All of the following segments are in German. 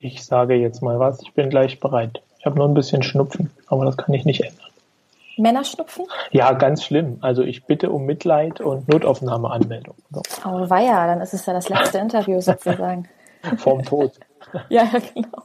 Ich sage jetzt mal was, ich bin gleich bereit. Ich habe nur ein bisschen Schnupfen, aber das kann ich nicht ändern. Männerschnupfen? Ja, ganz schlimm. Also ich bitte um Mitleid und Notaufnahmeanmeldung. So. Oh weia, dann ist es ja das letzte Interview sozusagen. Vom Tod. ja, genau.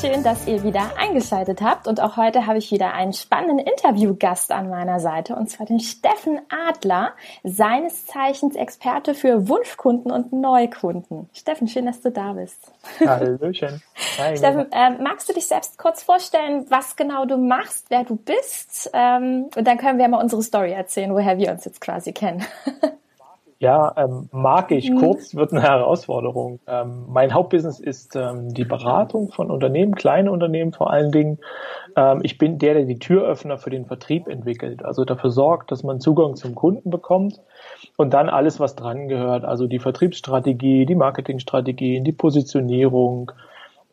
Schön, dass ihr wieder eingeschaltet habt und auch heute habe ich wieder einen spannenden Interviewgast an meiner Seite und zwar den Steffen Adler, seines Zeichens Experte für Wunschkunden und Neukunden. Steffen, schön, dass du da bist. Hallöchen. Hi, Steffen, äh, magst du dich selbst kurz vorstellen, was genau du machst, wer du bist ähm, und dann können wir mal unsere Story erzählen, woher wir uns jetzt quasi kennen. Ja, ähm, mag ich. Mhm. Kurz wird eine Herausforderung. Ähm, mein Hauptbusiness ist ähm, die Beratung von Unternehmen, kleine Unternehmen vor allen Dingen. Ähm, ich bin der, der die Türöffner für den Vertrieb entwickelt, also dafür sorgt, dass man Zugang zum Kunden bekommt und dann alles, was dran gehört, also die Vertriebsstrategie, die Marketingstrategien, die Positionierung,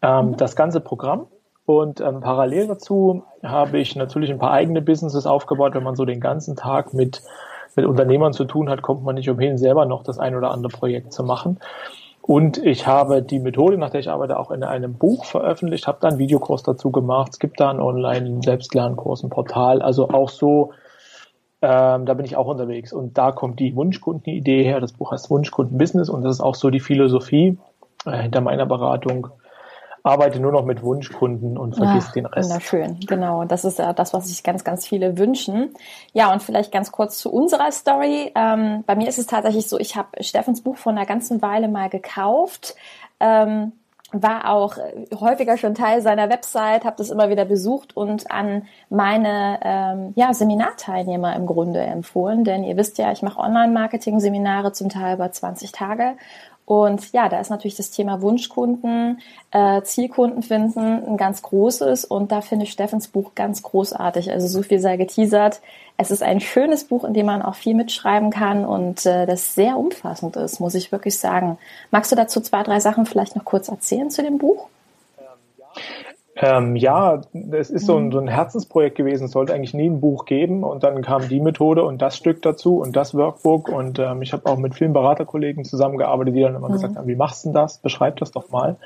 ähm, mhm. das ganze Programm. Und ähm, parallel dazu habe ich natürlich ein paar eigene Businesses aufgebaut, wenn man so den ganzen Tag mit mit Unternehmern zu tun hat, kommt man nicht umhin, selber noch das ein oder andere Projekt zu machen. Und ich habe die Methode, nach der ich arbeite, auch in einem Buch veröffentlicht, habe da einen Videokurs dazu gemacht. Es gibt da einen Online-Selbstlernkurs, ein Portal, also auch so, ähm, da bin ich auch unterwegs. Und da kommt die Wunschkundenidee her. Das Buch heißt Wunschkunden-Business und das ist auch so die Philosophie äh, hinter meiner Beratung arbeite nur noch mit Wunschkunden und vergiss Ach, den Rest. Wunderschön, genau. Das ist ja das, was sich ganz, ganz viele wünschen. Ja, und vielleicht ganz kurz zu unserer Story. Ähm, bei mir ist es tatsächlich so, ich habe Steffens Buch vor einer ganzen Weile mal gekauft. Ähm, war auch häufiger schon Teil seiner Website, habe das immer wieder besucht und an meine ähm, ja, Seminarteilnehmer im Grunde empfohlen. Denn ihr wisst ja, ich mache Online-Marketing-Seminare zum Teil über 20 Tage und ja, da ist natürlich das Thema Wunschkunden, äh, Zielkunden finden ein ganz großes und da finde ich Steffens Buch ganz großartig. Also so viel sei geteasert. Es ist ein schönes Buch, in dem man auch viel mitschreiben kann und äh, das sehr umfassend ist, muss ich wirklich sagen. Magst du dazu zwei, drei Sachen vielleicht noch kurz erzählen zu dem Buch? Ähm, ja, es ist so ein, mhm. so ein Herzensprojekt gewesen. Es sollte eigentlich nie ein Buch geben und dann kam die Methode und das Stück dazu und das Workbook und ähm, ich habe auch mit vielen Beraterkollegen zusammengearbeitet, die dann immer mhm. gesagt haben, wie machst du denn das? Beschreib das doch mal.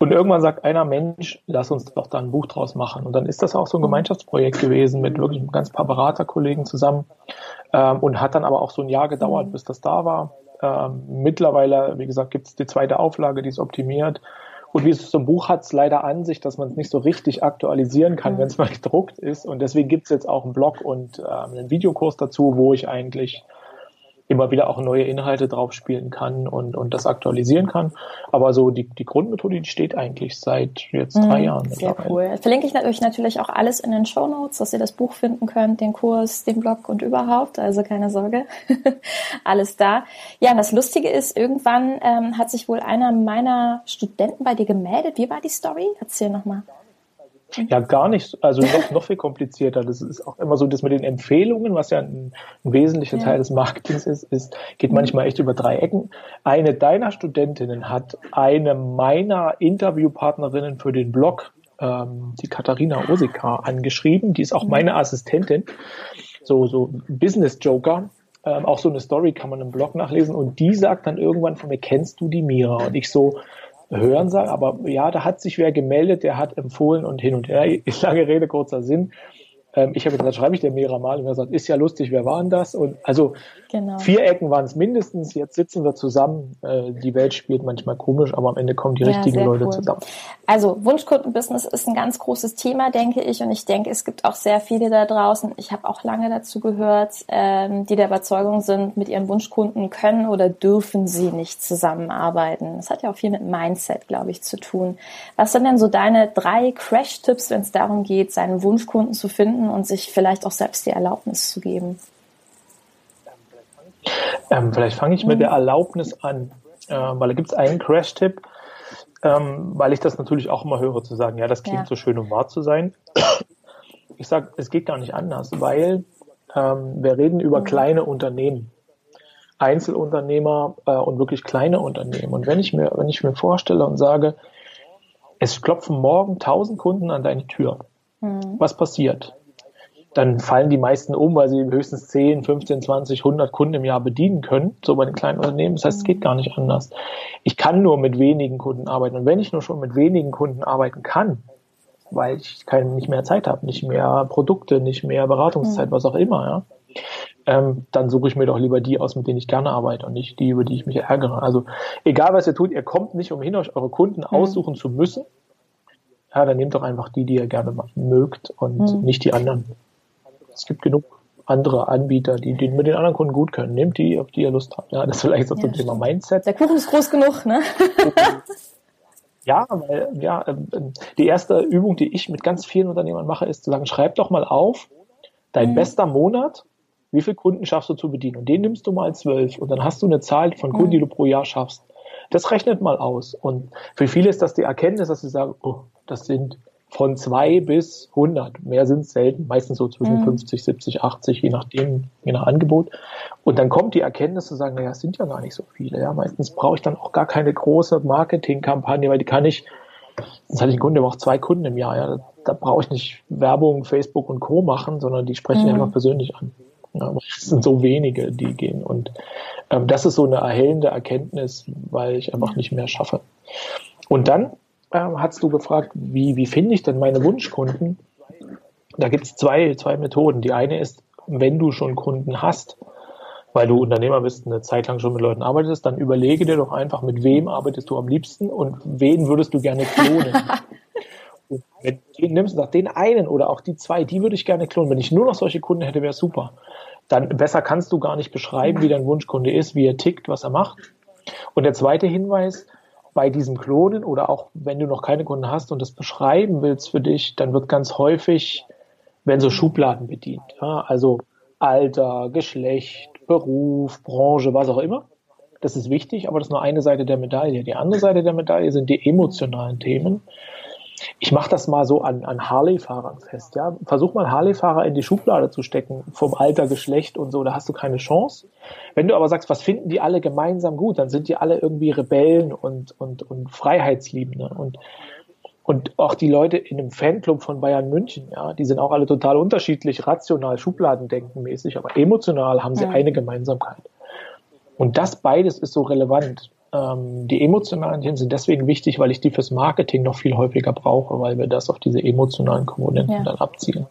Und irgendwann sagt einer, Mensch, lass uns doch da ein Buch draus machen. Und dann ist das auch so ein mhm. Gemeinschaftsprojekt gewesen mit wirklich ein ganz paar Beraterkollegen zusammen ähm, und hat dann aber auch so ein Jahr gedauert, mhm. bis das da war. Ähm, mittlerweile, wie gesagt, gibt es die zweite Auflage, die ist optimiert. Und wie es so ein Buch hat es leider an sich, dass man es nicht so richtig aktualisieren kann, mhm. wenn es mal gedruckt ist. Und deswegen gibt es jetzt auch einen Blog und äh, einen Videokurs dazu, wo ich eigentlich immer wieder auch neue Inhalte drauf spielen kann und, und das aktualisieren kann. Aber so die, die Grundmethode, die steht eigentlich seit jetzt drei mhm, Jahren. Sehr cool. Verlinke ich euch natürlich auch alles in den Show Notes, dass ihr das Buch finden könnt, den Kurs, den Blog und überhaupt. Also keine Sorge. alles da. Ja, und das Lustige ist, irgendwann ähm, hat sich wohl einer meiner Studenten bei dir gemeldet. Wie war die Story? Erzähl nochmal. Ja, gar nicht. Also noch, noch viel komplizierter. Das ist auch immer so, dass mit den Empfehlungen, was ja ein, ein wesentlicher ja. Teil des Marketings ist, ist, geht mhm. manchmal echt über drei Ecken. Eine deiner Studentinnen hat eine meiner Interviewpartnerinnen für den Blog, ähm, die Katharina Osika, angeschrieben. Die ist auch mhm. meine Assistentin. So, so Business Joker. Ähm, auch so eine Story kann man im Blog nachlesen. Und die sagt dann irgendwann von mir, kennst du die Mira? Und ich so, Hören sagen, aber ja, da hat sich wer gemeldet, der hat empfohlen und hin und her. Lange Rede, kurzer Sinn. Ähm, ich habe gesagt, schreibe ich dir mehrere Mal und er sagt, ist ja lustig, wer war denn das? Und also genau. vier Ecken waren es mindestens. Jetzt sitzen wir zusammen. Äh, die Welt spielt manchmal komisch, aber am Ende kommen die ja, richtigen Leute cool. zusammen. Also Wunschkundenbusiness ist ein ganz großes Thema, denke ich. Und ich denke, es gibt auch sehr viele da draußen. Ich habe auch lange dazu gehört, ähm, die der Überzeugung sind, mit ihren Wunschkunden können oder dürfen sie nicht zusammenarbeiten. Das hat ja auch viel mit Mindset, glaube ich, zu tun. Was sind denn so deine drei Crash-Tipps, wenn es darum geht, seinen Wunschkunden zu finden und sich vielleicht auch selbst die Erlaubnis zu geben? Ähm, vielleicht fange ich mit der Erlaubnis an, äh, weil da gibt es einen Crash-Tipp, ähm, weil ich das natürlich auch immer höre, zu sagen, ja, das klingt ja. so schön, um wahr zu sein. Ich sage, es geht gar nicht anders, weil ähm, wir reden über mhm. kleine Unternehmen. Einzelunternehmer äh, und wirklich kleine Unternehmen. Und wenn ich mir, wenn ich mir vorstelle und sage, es klopfen morgen tausend Kunden an deine Tür, mhm. was passiert? Dann fallen die meisten um, weil sie höchstens 10, 15, 20, 100 Kunden im Jahr bedienen können, so bei den kleinen Unternehmen. Das heißt, es geht gar nicht anders. Ich kann nur mit wenigen Kunden arbeiten. Und wenn ich nur schon mit wenigen Kunden arbeiten kann, weil ich keine, nicht mehr Zeit habe, nicht mehr Produkte, nicht mehr Beratungszeit, mhm. was auch immer, ja, ähm, dann suche ich mir doch lieber die aus, mit denen ich gerne arbeite und nicht die, über die ich mich ärgere. Also egal, was ihr tut, ihr kommt nicht umhin, euch eure Kunden mhm. aussuchen zu müssen. Ja, dann nehmt doch einfach die, die ihr gerne mögt und mhm. nicht die anderen. Es gibt genug andere Anbieter, die, die mit den anderen Kunden gut können. Nehmt die, auf die ihr Lust habt. Ja, das ist vielleicht so ja, zum Thema Mindset. Der Kuchen ist groß genug, ne? Ja, weil ja, ähm, ähm, die erste Übung, die ich mit ganz vielen Unternehmern mache, ist zu sagen, schreib doch mal auf, dein mhm. bester Monat wie viele Kunden schaffst du zu bedienen? Und den nimmst du mal zwölf und dann hast du eine Zahl von Kunden, die du pro Jahr schaffst. Das rechnet mal aus. Und für viele ist das die Erkenntnis, dass sie sagen, oh, das sind von zwei bis hundert. Mehr sind es selten, meistens so zwischen mhm. 50, 70, 80, je nachdem, je nach Angebot. Und dann kommt die Erkenntnis zu sagen, naja, es sind ja gar nicht so viele. Ja, meistens brauche ich dann auch gar keine große Marketingkampagne, weil die kann ich, sonst hatte ich einen Kunden, der braucht zwei Kunden im Jahr. Ja, da, brauche ich nicht Werbung, Facebook und Co. machen, sondern die sprechen mhm. einfach persönlich an. Aber es sind so wenige, die gehen. Und ähm, das ist so eine erhellende Erkenntnis, weil ich einfach nicht mehr schaffe. Und dann ähm, hast du gefragt, wie, wie finde ich denn meine Wunschkunden? Da gibt es zwei, zwei Methoden. Die eine ist, wenn du schon Kunden hast, weil du Unternehmer bist, eine Zeit lang schon mit Leuten arbeitest, dann überlege dir doch einfach, mit wem arbeitest du am liebsten und wen würdest du gerne klonen. und wenn du nimmst nach den einen oder auch die zwei, die würde ich gerne klonen. Wenn ich nur noch solche Kunden hätte, wäre super dann besser kannst du gar nicht beschreiben, wie dein Wunschkunde ist, wie er tickt, was er macht. Und der zweite Hinweis, bei diesem Klonen oder auch wenn du noch keine Kunden hast und das beschreiben willst für dich, dann wird ganz häufig, werden so Schubladen bedient. Ja, also Alter, Geschlecht, Beruf, Branche, was auch immer. Das ist wichtig, aber das ist nur eine Seite der Medaille. Die andere Seite der Medaille sind die emotionalen Themen ich mache das mal so an, an Harley-Fahrern fest. Ja? Versuch mal Harley-Fahrer in die Schublade zu stecken, vom Alter, Geschlecht und so, da hast du keine Chance. Wenn du aber sagst, was finden die alle gemeinsam gut, dann sind die alle irgendwie Rebellen und, und, und Freiheitsliebende. Und, und auch die Leute in einem Fanclub von Bayern München, ja, die sind auch alle total unterschiedlich, rational, Schubladendenkenmäßig, aber emotional haben sie ja. eine Gemeinsamkeit. Und das beides ist so relevant. Ähm, die emotionalen Themen sind deswegen wichtig, weil ich die fürs Marketing noch viel häufiger brauche, weil wir das auf diese emotionalen Komponenten ja. dann abzielen.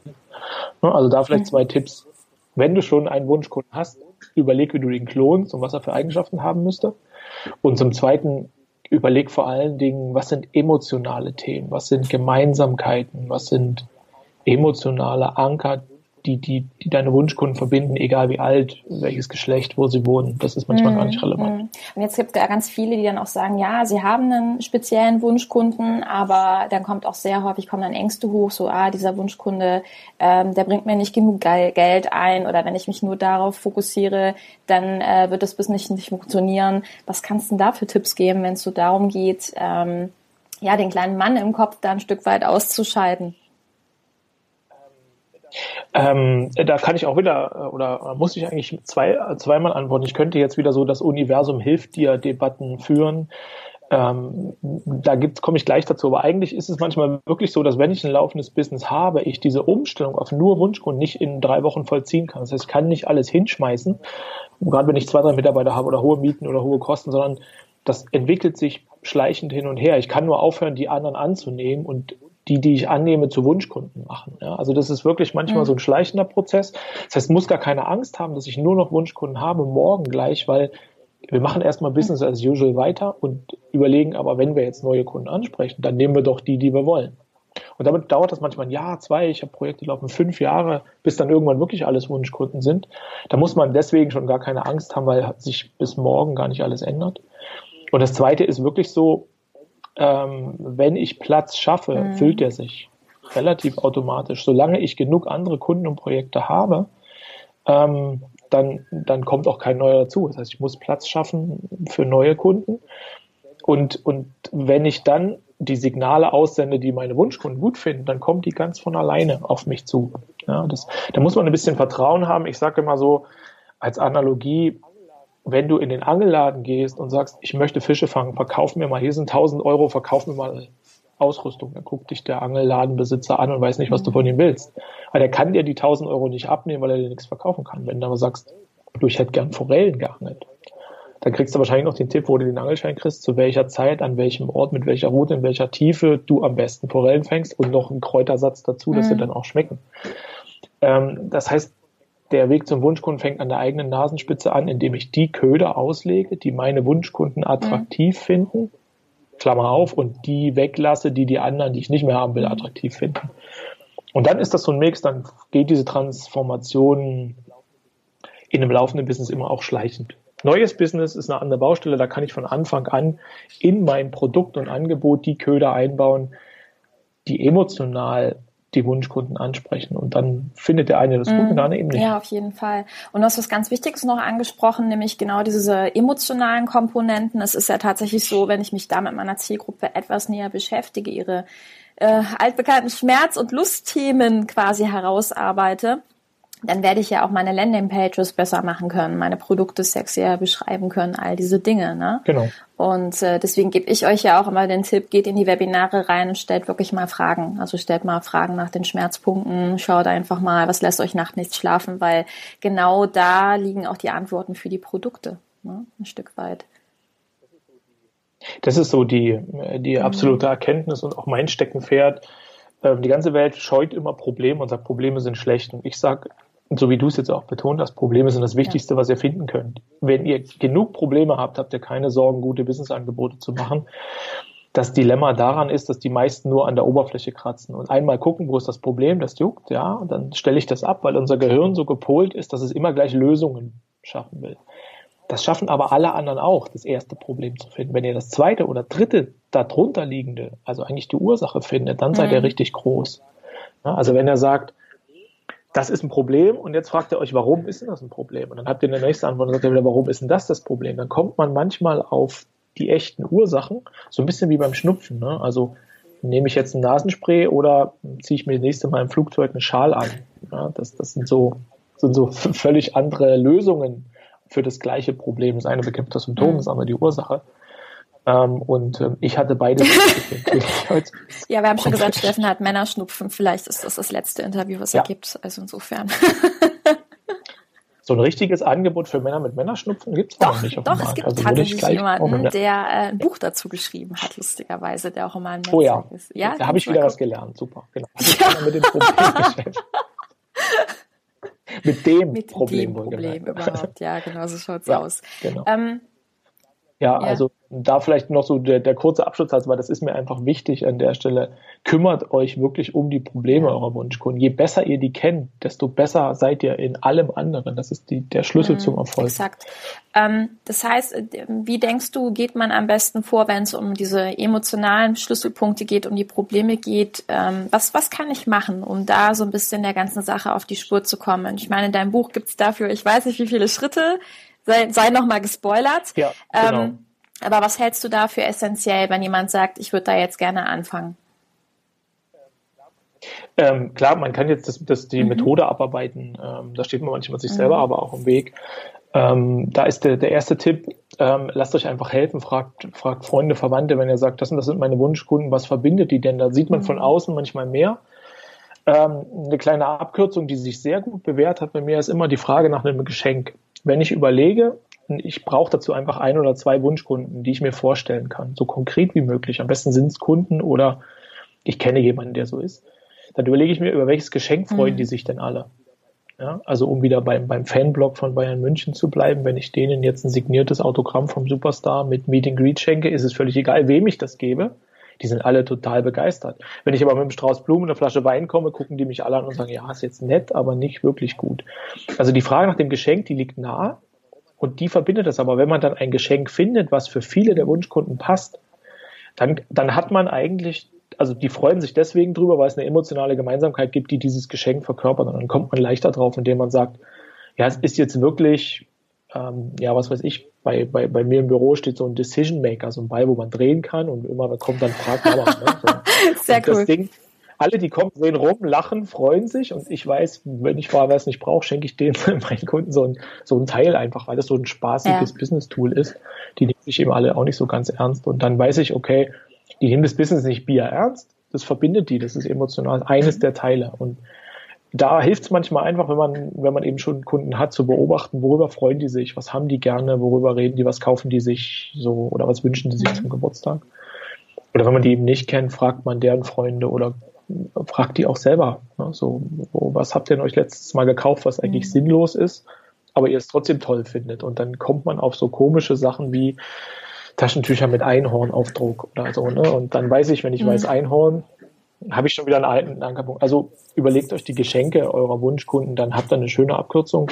Ne, also da vielleicht zwei Tipps. Wenn du schon einen Wunschkunden hast, überleg, wie du den klonst und was er für Eigenschaften haben müsste. Und zum Zweiten, überleg vor allen Dingen, was sind emotionale Themen, was sind Gemeinsamkeiten, was sind emotionale Anker, die, die, die deine Wunschkunden verbinden, egal wie alt, welches Geschlecht, wo sie wohnen. Das ist manchmal mm, gar nicht mhm, relevant. Mm. Und jetzt gibt es ja ganz viele, die dann auch sagen, ja, sie haben einen speziellen Wunschkunden, aber dann kommt auch sehr häufig, kommen dann Ängste hoch, so, ah, dieser Wunschkunde, ähm, der bringt mir nicht genug Geld ein oder wenn ich mich nur darauf fokussiere, dann äh, wird das Business nicht funktionieren. Was kannst du denn da für Tipps geben, wenn es so darum geht, ähm, ja, den kleinen Mann im Kopf da ein Stück weit auszuschalten? Ähm, da kann ich auch wieder, äh, oder muss ich eigentlich zwei, zweimal antworten. Ich könnte jetzt wieder so das Universum hilft dir Debatten führen. Ähm, da komme ich gleich dazu. Aber eigentlich ist es manchmal wirklich so, dass wenn ich ein laufendes Business habe, ich diese Umstellung auf nur Wunschkunden nicht in drei Wochen vollziehen kann. Das heißt, ich kann nicht alles hinschmeißen, gerade wenn ich zwei, drei Mitarbeiter habe oder hohe Mieten oder hohe Kosten, sondern das entwickelt sich schleichend hin und her. Ich kann nur aufhören, die anderen anzunehmen und die, die ich annehme, zu Wunschkunden machen. Ja, also das ist wirklich manchmal mhm. so ein schleichender Prozess. Das heißt, muss gar keine Angst haben, dass ich nur noch Wunschkunden habe, morgen gleich, weil wir machen erstmal Business as usual weiter und überlegen aber, wenn wir jetzt neue Kunden ansprechen, dann nehmen wir doch die, die wir wollen. Und damit dauert das manchmal ein Jahr, zwei, ich habe Projekte laufen fünf Jahre, bis dann irgendwann wirklich alles Wunschkunden sind. Da muss man deswegen schon gar keine Angst haben, weil sich bis morgen gar nicht alles ändert. Und das zweite ist wirklich so, ähm, wenn ich Platz schaffe, mhm. füllt er sich relativ automatisch. Solange ich genug andere Kunden und Projekte habe, ähm, dann, dann kommt auch kein neuer dazu. Das heißt, ich muss Platz schaffen für neue Kunden. Und, und wenn ich dann die Signale aussende, die meine Wunschkunden gut finden, dann kommen die ganz von alleine auf mich zu. Ja, das, da muss man ein bisschen Vertrauen haben. Ich sage immer so als Analogie, wenn du in den Angelladen gehst und sagst, ich möchte Fische fangen, verkauf mir mal, hier sind 1000 Euro, verkauf mir mal Ausrüstung. Dann guckt dich der Angelladenbesitzer an und weiß nicht, was du von ihm willst. Weil der kann dir die 1000 Euro nicht abnehmen, weil er dir nichts verkaufen kann. Wenn du aber sagst, du, ich hätte gern Forellen geangelt, dann kriegst du wahrscheinlich noch den Tipp, wo du den Angelschein kriegst, zu welcher Zeit, an welchem Ort, mit welcher Route, in welcher Tiefe du am besten Forellen fängst und noch einen Kräutersatz dazu, dass mhm. sie dann auch schmecken. Ähm, das heißt, der Weg zum Wunschkunden fängt an der eigenen Nasenspitze an, indem ich die Köder auslege, die meine Wunschkunden attraktiv mhm. finden, Klammer auf, und die weglasse, die die anderen, die ich nicht mehr haben will, attraktiv finden. Und dann ist das so ein Mix, dann geht diese Transformation in einem laufenden Business immer auch schleichend. Neues Business ist eine andere Baustelle, da kann ich von Anfang an in mein Produkt und Angebot die Köder einbauen, die emotional die Wunschkunden ansprechen. Und dann findet der eine das gut mm, und der andere eben nicht. Ja, auf jeden Fall. Und du hast was ganz Wichtiges noch angesprochen, nämlich genau diese emotionalen Komponenten. Es ist ja tatsächlich so, wenn ich mich da mit meiner Zielgruppe etwas näher beschäftige, ihre äh, altbekannten Schmerz- und Lustthemen quasi herausarbeite, dann werde ich ja auch meine Landingpages besser machen können, meine Produkte sexier beschreiben können, all diese Dinge. Ne? Genau. Und äh, deswegen gebe ich euch ja auch immer den Tipp, geht in die Webinare rein und stellt wirklich mal Fragen. Also stellt mal Fragen nach den Schmerzpunkten, schaut einfach mal, was lässt euch nachts nicht schlafen, weil genau da liegen auch die Antworten für die Produkte, ne? ein Stück weit. Das ist so die, die mhm. absolute Erkenntnis und auch mein Steckenpferd. Ähm, die ganze Welt scheut immer Probleme und sagt, Probleme sind schlecht. Und ich sage, so wie du es jetzt auch betont hast, Probleme sind das Wichtigste, was ihr finden könnt. Wenn ihr genug Probleme habt, habt ihr keine Sorgen, gute Businessangebote zu machen. Das Dilemma daran ist, dass die meisten nur an der Oberfläche kratzen und einmal gucken, wo ist das Problem, das juckt, ja, und dann stelle ich das ab, weil unser Gehirn so gepolt ist, dass es immer gleich Lösungen schaffen will. Das schaffen aber alle anderen auch, das erste Problem zu finden. Wenn ihr das zweite oder dritte darunter liegende, also eigentlich die Ursache findet, dann seid mhm. ihr richtig groß. Ja, also wenn er sagt, das ist ein Problem und jetzt fragt ihr euch, warum ist denn das ein Problem? Und dann habt ihr eine nächste Antwort und sagt ihr wieder, warum ist denn das das Problem? Dann kommt man manchmal auf die echten Ursachen, so ein bisschen wie beim Schnupfen. Ne? Also nehme ich jetzt ein Nasenspray oder ziehe ich mir das nächste Mal im Flugzeug einen Schal an? Ja, das, das sind so, sind so völlig andere Lösungen für das gleiche Problem. Das eine bekämpft das Symptom, das andere die Ursache. Ähm, und ähm, ich hatte beide. ja, wir haben schon gesagt, Steffen hat Männerschnupfen. Vielleicht ist das das letzte Interview, was ja. er gibt. Also insofern. so ein richtiges Angebot für Männer mit Männerschnupfen gibt es noch nicht auf Doch, dem Markt. es gibt also tatsächlich jemanden, der äh, ein Buch dazu geschrieben hat, lustigerweise, der auch immer ein Netzwerk oh ja. ist. Ja, da habe ich wieder gucken. was gelernt. Super. Genau. Ja. mit dem Problem mit dem mit Problem, dem Problem überhaupt. Ja, genau so schaut's ja, aus. Genau. Ähm, ja, ja, also da vielleicht noch so der, der kurze Abschlusssatz, weil das ist mir einfach wichtig an der Stelle. Kümmert euch wirklich um die Probleme eurer Wunschkunden. Je besser ihr die kennt, desto besser seid ihr in allem anderen. Das ist die, der Schlüssel mhm, zum Erfolg. Exakt. Ähm, das heißt, wie denkst du, geht man am besten vor, wenn es um diese emotionalen Schlüsselpunkte geht, um die Probleme geht? Ähm, was, was kann ich machen, um da so ein bisschen der ganzen Sache auf die Spur zu kommen? Ich meine, in deinem Buch gibt's dafür, ich weiß nicht, wie viele Schritte sei, sei noch mal gespoilert. Ja, genau. Ähm, aber was hältst du da für essentiell, wenn jemand sagt, ich würde da jetzt gerne anfangen? Ähm, klar, man kann jetzt das, das die mhm. Methode abarbeiten. Ähm, da steht man manchmal sich mhm. selber aber auch im Weg. Ähm, da ist der, der erste Tipp, ähm, lasst euch einfach helfen, fragt, fragt Freunde, Verwandte, wenn ihr sagt, das und das sind meine Wunschkunden, was verbindet die denn? Da sieht man mhm. von außen manchmal mehr. Ähm, eine kleine Abkürzung, die sich sehr gut bewährt hat bei mir, ist immer die Frage nach einem Geschenk wenn ich überlege, ich brauche dazu einfach ein oder zwei Wunschkunden, die ich mir vorstellen kann, so konkret wie möglich. Am besten sind es Kunden oder ich kenne jemanden, der so ist. Dann überlege ich mir, über welches Geschenk freuen mhm. die sich denn alle. Ja, also um wieder beim, beim Fanblog von Bayern München zu bleiben, wenn ich denen jetzt ein signiertes Autogramm vom Superstar mit Meet and Greet schenke, ist es völlig egal, wem ich das gebe. Die sind alle total begeistert. Wenn ich aber mit einem Strauß Blumen und einer Flasche Wein komme, gucken die mich alle an und sagen, ja, ist jetzt nett, aber nicht wirklich gut. Also die Frage nach dem Geschenk, die liegt nahe und die verbindet es aber. Wenn man dann ein Geschenk findet, was für viele der Wunschkunden passt, dann, dann hat man eigentlich, also die freuen sich deswegen drüber, weil es eine emotionale Gemeinsamkeit gibt, die dieses Geschenk verkörpert. Und dann kommt man leichter drauf, indem man sagt, ja, es ist jetzt wirklich, ähm, ja, was weiß ich, bei, bei, bei mir im Büro steht so ein Decision Maker, so ein Ball, wo man drehen kann und immer kommt dann fragt Mama. Ne? So. Sehr und cool. Das Ding, alle, die kommen, drehen rum, lachen, freuen sich und ich weiß, wenn ich vorher was nicht brauche, schenke ich denen meinen Kunden so ein, so ein Teil einfach, weil das so ein spaßiges ja. Business-Tool ist. Die nehmen sich eben alle auch nicht so ganz ernst und dann weiß ich, okay, die nehmen das Business nicht Bier ernst, das verbindet die, das ist emotional eines der Teile und da hilft es manchmal einfach, wenn man, wenn man eben schon Kunden hat, zu beobachten, worüber freuen die sich, was haben die gerne, worüber reden die, was kaufen die sich so oder was wünschen die sich zum Geburtstag. Oder wenn man die eben nicht kennt, fragt man deren Freunde oder fragt die auch selber. Ne? So, was habt ihr denn euch letztes Mal gekauft, was eigentlich mhm. sinnlos ist, aber ihr es trotzdem toll findet? Und dann kommt man auf so komische Sachen wie Taschentücher mit Einhornaufdruck oder so. Ne? Und dann weiß ich, wenn ich mhm. weiß Einhorn, habe ich schon wieder einen alten Ankerpunkt. Also überlegt euch die Geschenke eurer Wunschkunden, dann habt ihr eine schöne Abkürzung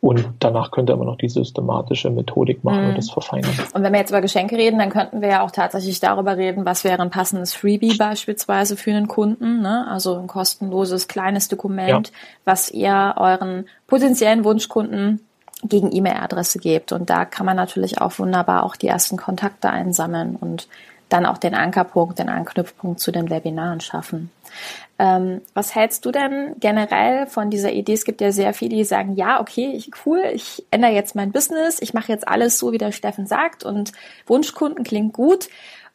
und danach könnt ihr immer noch die systematische Methodik machen mhm. und das verfeinern. Und wenn wir jetzt über Geschenke reden, dann könnten wir ja auch tatsächlich darüber reden, was wäre ein passendes Freebie beispielsweise für einen Kunden. Ne? Also ein kostenloses kleines Dokument, ja. was ihr euren potenziellen Wunschkunden gegen E-Mail-Adresse gebt. Und da kann man natürlich auch wunderbar auch die ersten Kontakte einsammeln und dann auch den Ankerpunkt, den Anknüpfpunkt zu den Webinaren schaffen. Ähm, was hältst du denn generell von dieser Idee? Es gibt ja sehr viele, die sagen, ja, okay, ich, cool, ich ändere jetzt mein Business, ich mache jetzt alles so, wie der Steffen sagt und Wunschkunden klingt gut.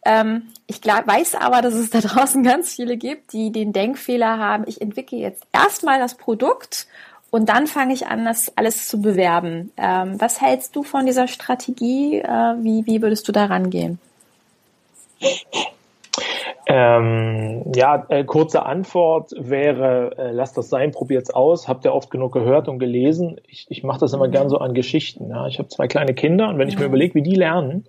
Ähm, ich glaub, weiß aber, dass es da draußen ganz viele gibt, die den Denkfehler haben, ich entwickle jetzt erstmal das Produkt und dann fange ich an, das alles zu bewerben. Ähm, was hältst du von dieser Strategie? Äh, wie, wie würdest du da rangehen? Ähm, ja, äh, kurze Antwort wäre, äh, lasst das sein, probiert's aus. Habt ihr oft genug gehört und gelesen. Ich, ich mache das immer gern so an Geschichten. Ja. Ich habe zwei kleine Kinder und wenn ich mir überlege, wie die lernen,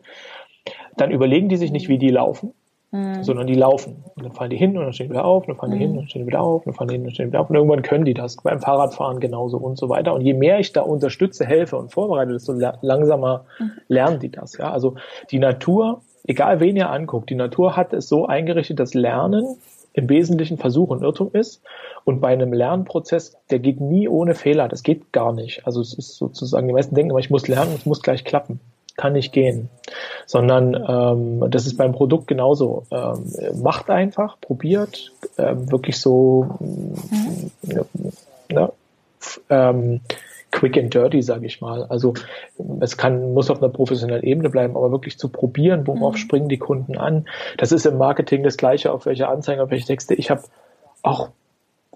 dann überlegen die sich nicht, wie die laufen, mhm. sondern die laufen. Und dann fallen die hin und dann stehen wieder auf, und dann fallen die hin und dann stehen die wieder auf, und dann fallen die hin und dann stehen wieder auf. Und irgendwann können die das. Beim Fahrradfahren genauso und so weiter. Und je mehr ich da unterstütze, helfe und vorbereite, desto langsamer mhm. lernen die das. Ja. Also die Natur egal wen ihr anguckt, die Natur hat es so eingerichtet, dass Lernen im Wesentlichen Versuch und Irrtum ist. Und bei einem Lernprozess, der geht nie ohne Fehler. Das geht gar nicht. Also es ist sozusagen, die meisten denken immer, ich muss lernen, es muss gleich klappen. Kann nicht gehen. Sondern ähm, das ist beim Produkt genauso. Ähm, macht einfach, probiert, ähm, wirklich so mhm. ja, ähm, quick and dirty, sage ich mal. Also es kann, muss auf einer professionellen Ebene bleiben, aber wirklich zu probieren, worauf mhm. springen die Kunden an. Das ist im Marketing das Gleiche, auf welche Anzeigen, auf welche Texte. Ich habe auch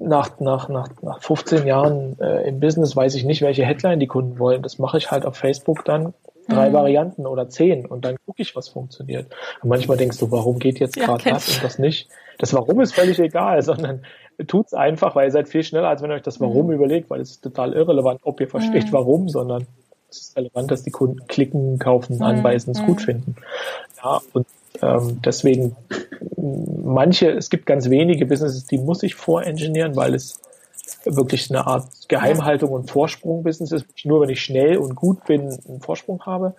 nach, nach, nach, nach 15 Jahren äh, im Business weiß ich nicht, welche Headline die Kunden wollen. Das mache ich halt auf Facebook dann drei mhm. Varianten oder zehn und dann gucke ich, was funktioniert. Und manchmal denkst du, warum geht jetzt gerade ja, das und das nicht? Das Warum ist völlig egal, sondern tut's einfach, weil ihr seid viel schneller, als wenn ihr euch das Warum mhm. überlegt, weil es ist total irrelevant, ob ihr versteht, mhm. warum, sondern es ist relevant, dass die Kunden klicken, kaufen, mhm. anbeißen, es gut mhm. finden. Ja, und ähm, deswegen manche, es gibt ganz wenige Businesses, die muss ich vorengineeren, weil es wirklich eine Art Geheimhaltung und Vorsprung-Business ist. Nur wenn ich schnell und gut bin, einen Vorsprung habe.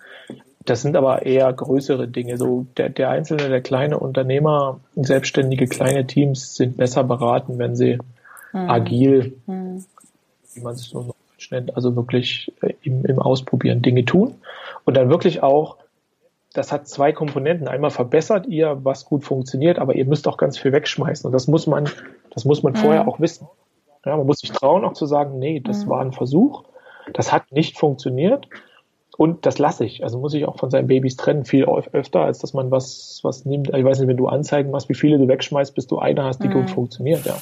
Das sind aber eher größere Dinge. So der, der einzelne, der kleine Unternehmer, selbstständige kleine Teams sind besser beraten, wenn sie mhm. agil, mhm. wie man es so nennt, also wirklich äh, im, im Ausprobieren Dinge tun und dann wirklich auch das hat zwei Komponenten. Einmal verbessert ihr, was gut funktioniert, aber ihr müsst auch ganz viel wegschmeißen. Und das muss man, das muss man mhm. vorher auch wissen. Ja, man muss sich trauen, auch zu sagen, nee, das mhm. war ein Versuch, das hat nicht funktioniert und das lasse ich. Also muss ich auch von seinen Babys trennen, viel öfter, als dass man was, was nimmt. Ich weiß nicht, wenn du Anzeigen machst, wie viele du wegschmeißt, bis du eine hast, die mhm. gut funktioniert, ja.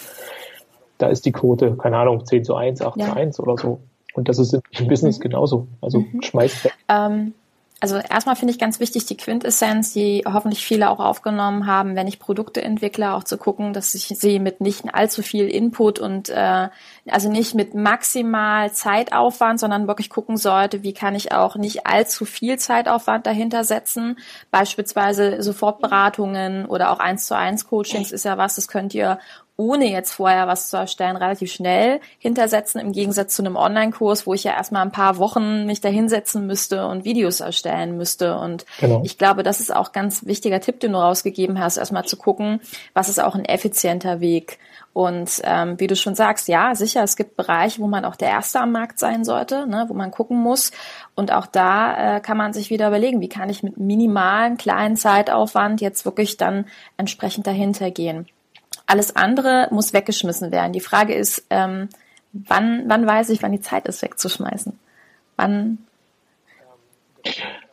Da ist die Quote, keine Ahnung, 10 zu 1, 8 ja. zu 1 oder so. Und das ist im Business mhm. genauso. Also mhm. schmeißt weg. Ähm also erstmal finde ich ganz wichtig die Quintessenz, die hoffentlich viele auch aufgenommen haben, wenn ich Produkte entwickle, auch zu gucken, dass ich sie mit nicht allzu viel Input und äh, also nicht mit maximal Zeitaufwand, sondern wirklich gucken sollte, wie kann ich auch nicht allzu viel Zeitaufwand dahinter setzen. Beispielsweise Sofortberatungen oder auch eins zu eins Coachings ist ja was, das könnt ihr ohne jetzt vorher was zu erstellen, relativ schnell hintersetzen, im Gegensatz zu einem Online-Kurs, wo ich ja erstmal ein paar Wochen mich da hinsetzen müsste und Videos erstellen müsste. Und genau. ich glaube, das ist auch ganz wichtiger Tipp, den du rausgegeben hast, erstmal zu gucken, was ist auch ein effizienter Weg. Und ähm, wie du schon sagst, ja, sicher, es gibt Bereiche, wo man auch der Erste am Markt sein sollte, ne, wo man gucken muss. Und auch da äh, kann man sich wieder überlegen, wie kann ich mit minimalen, kleinen Zeitaufwand jetzt wirklich dann entsprechend dahinter gehen. Alles andere muss weggeschmissen werden. Die Frage ist, ähm, wann, wann weiß ich, wann die Zeit ist, wegzuschmeißen? Wann?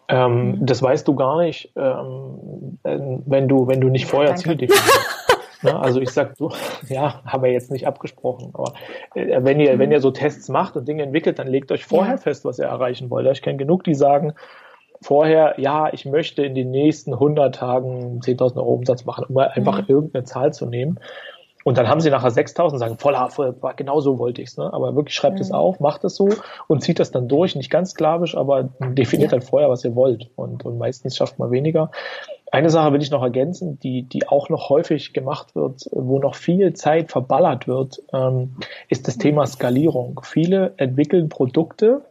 Ähm, das weißt du gar nicht, ähm, wenn du, wenn du nicht vorher Ziel definierst. Ne? Also ich sag so, ja, haben wir jetzt nicht abgesprochen. Aber äh, wenn ihr, wenn ihr so Tests macht und Dinge entwickelt, dann legt euch vorher ja. fest, was ihr erreichen wollt. Ich kenne genug, die sagen, vorher, ja, ich möchte in den nächsten 100 Tagen 10.000 Euro Umsatz machen, um einfach mhm. irgendeine Zahl zu nehmen. Und dann haben sie nachher 6000 sagen, voll, voll genau so wollte ich's, ne? Aber wirklich schreibt mhm. es auf, macht es so und zieht das dann durch, nicht ganz sklavisch, aber definiert ja. halt vorher, was ihr wollt. Und, und meistens schafft man weniger. Eine Sache will ich noch ergänzen, die, die auch noch häufig gemacht wird, wo noch viel Zeit verballert wird, ähm, ist das Thema Skalierung. Viele entwickeln Produkte,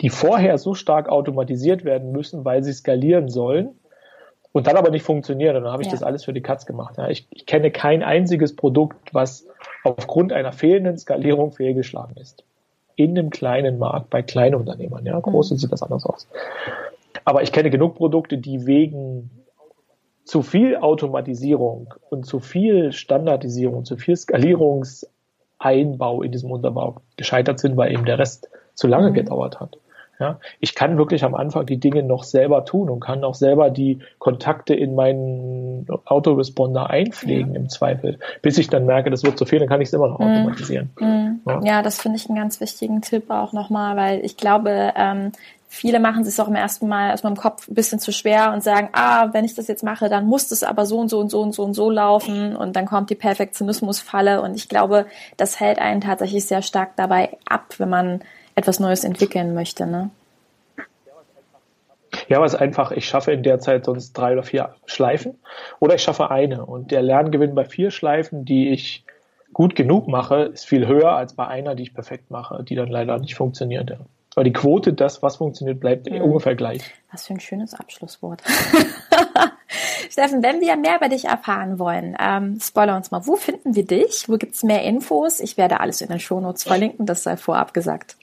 die vorher so stark automatisiert werden müssen, weil sie skalieren sollen und dann aber nicht funktionieren. Und dann habe ich ja. das alles für die Katz gemacht. Ja, ich, ich kenne kein einziges Produkt, was aufgrund einer fehlenden Skalierung fehlgeschlagen ist. In einem kleinen Markt, bei kleinen Unternehmern. Ja, große mhm. sieht das anders aus. Aber ich kenne genug Produkte, die wegen zu viel Automatisierung und zu viel Standardisierung, zu viel Skalierungseinbau in diesem Unterbau gescheitert sind, weil eben der Rest zu lange mhm. gedauert hat. Ja, ich kann wirklich am Anfang die Dinge noch selber tun und kann auch selber die Kontakte in meinen Autoresponder einpflegen ja. im Zweifel. Bis ich dann merke, das wird zu viel, dann kann ich es immer noch mhm. automatisieren. Mhm. Ja. ja. das finde ich einen ganz wichtigen Tipp auch nochmal, weil ich glaube, ähm, Viele machen sich auch im ersten Mal erstmal im Kopf ein bisschen zu schwer und sagen, ah, wenn ich das jetzt mache, dann muss das aber so und so und so und so und so laufen und dann kommt die Perfektionismusfalle und ich glaube, das hält einen tatsächlich sehr stark dabei ab, wenn man etwas Neues entwickeln möchte, ne? Ja, was einfach, ich schaffe in der Zeit sonst drei oder vier Schleifen oder ich schaffe eine und der Lerngewinn bei vier Schleifen, die ich gut genug mache, ist viel höher als bei einer, die ich perfekt mache, die dann leider nicht funktioniert. Ja. Aber die Quote, das, was funktioniert, bleibt mhm. ungefähr gleich. Was für ein schönes Abschlusswort. Steffen, wenn wir mehr über dich erfahren wollen, ähm, spoiler uns mal, wo finden wir dich? Wo gibt's mehr Infos? Ich werde alles in den Shownotes verlinken, das sei vorab gesagt.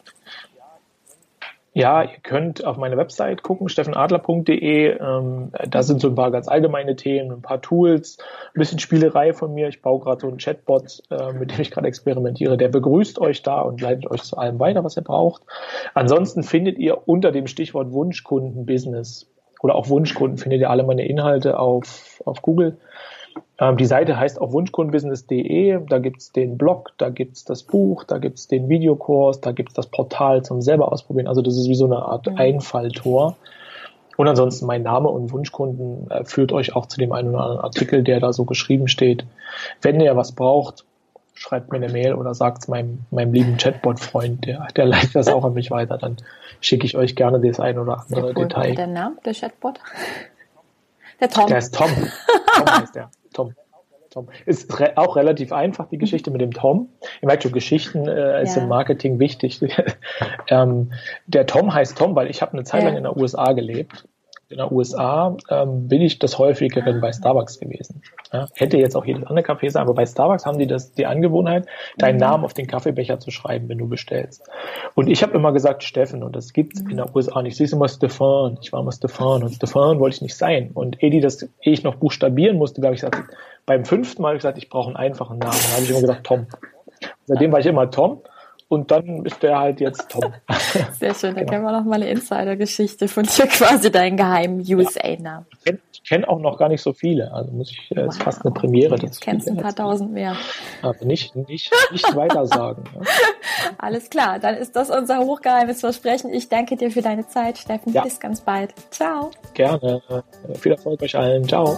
Ja, ihr könnt auf meine Website gucken, steffenadler.de. Ähm, da sind so ein paar ganz allgemeine Themen, ein paar Tools, ein bisschen Spielerei von mir. Ich baue gerade so einen Chatbot, äh, mit dem ich gerade experimentiere. Der begrüßt euch da und leitet euch zu allem weiter, was ihr braucht. Ansonsten findet ihr unter dem Stichwort Wunschkunden-Business oder auch Wunschkunden findet ihr alle meine Inhalte auf, auf Google. Ähm, die Seite heißt auch wunschkundenbusiness.de. Da gibt's den Blog, da gibt's das Buch, da gibt's den Videokurs, da gibt's das Portal zum selber ausprobieren. Also das ist wie so eine Art mhm. Einfalltor. Und ansonsten mein Name und Wunschkunden äh, führt euch auch zu dem einen oder anderen Artikel, der da so geschrieben steht. Wenn ihr was braucht, schreibt mir eine Mail oder sagt es meinem, meinem lieben Chatbot-Freund, der, der leitet das auch an mich weiter. Dann schicke ich euch gerne das ein oder andere cool. Detail. Der Name, der Chatbot? Der Tom. Der ist Tom. Tom heißt der. Tom. Ist re auch relativ einfach, die Geschichte mit dem Tom. Ihr merkt schon, Geschichten äh, ist ja. im Marketing wichtig. ähm, der Tom heißt Tom, weil ich habe eine Zeit lang in den USA gelebt in den USA ähm, bin ich das häufigeren bei Starbucks gewesen. Ja, hätte jetzt auch jedes andere Café sein, aber bei Starbucks haben die das die Angewohnheit, deinen mhm. Namen auf den Kaffeebecher zu schreiben, wenn du bestellst. Und ich habe immer gesagt Steffen und das gibt's in den USA nicht. Siehst du immer Stefan, ich war immer Stefan und Stefan wollte ich nicht sein. Und ehe, die das, ehe ich noch buchstabieren musste, habe ich gesagt, beim fünften Mal habe ich gesagt, ich brauche einen einfachen Namen. Da habe ich immer gesagt Tom. Seitdem war ich immer Tom und dann ist der halt jetzt Tom. Sehr schön, da genau. kennen wir noch mal eine Insider-Geschichte von dir, quasi deinen geheimen USA-Namen. Ja, ich kenne auch noch gar nicht so viele, also muss ich, wow. ist fast eine Premiere. Jetzt kennst du ein paar tausend mehr. Aber nicht, nicht, nicht weiter sagen. Ja. Alles klar, dann ist das unser hochgeheimes Versprechen. Ich danke dir für deine Zeit, Steffen. Ja. Bis ganz bald. Ciao. Gerne. Viel Erfolg euch allen. Ciao.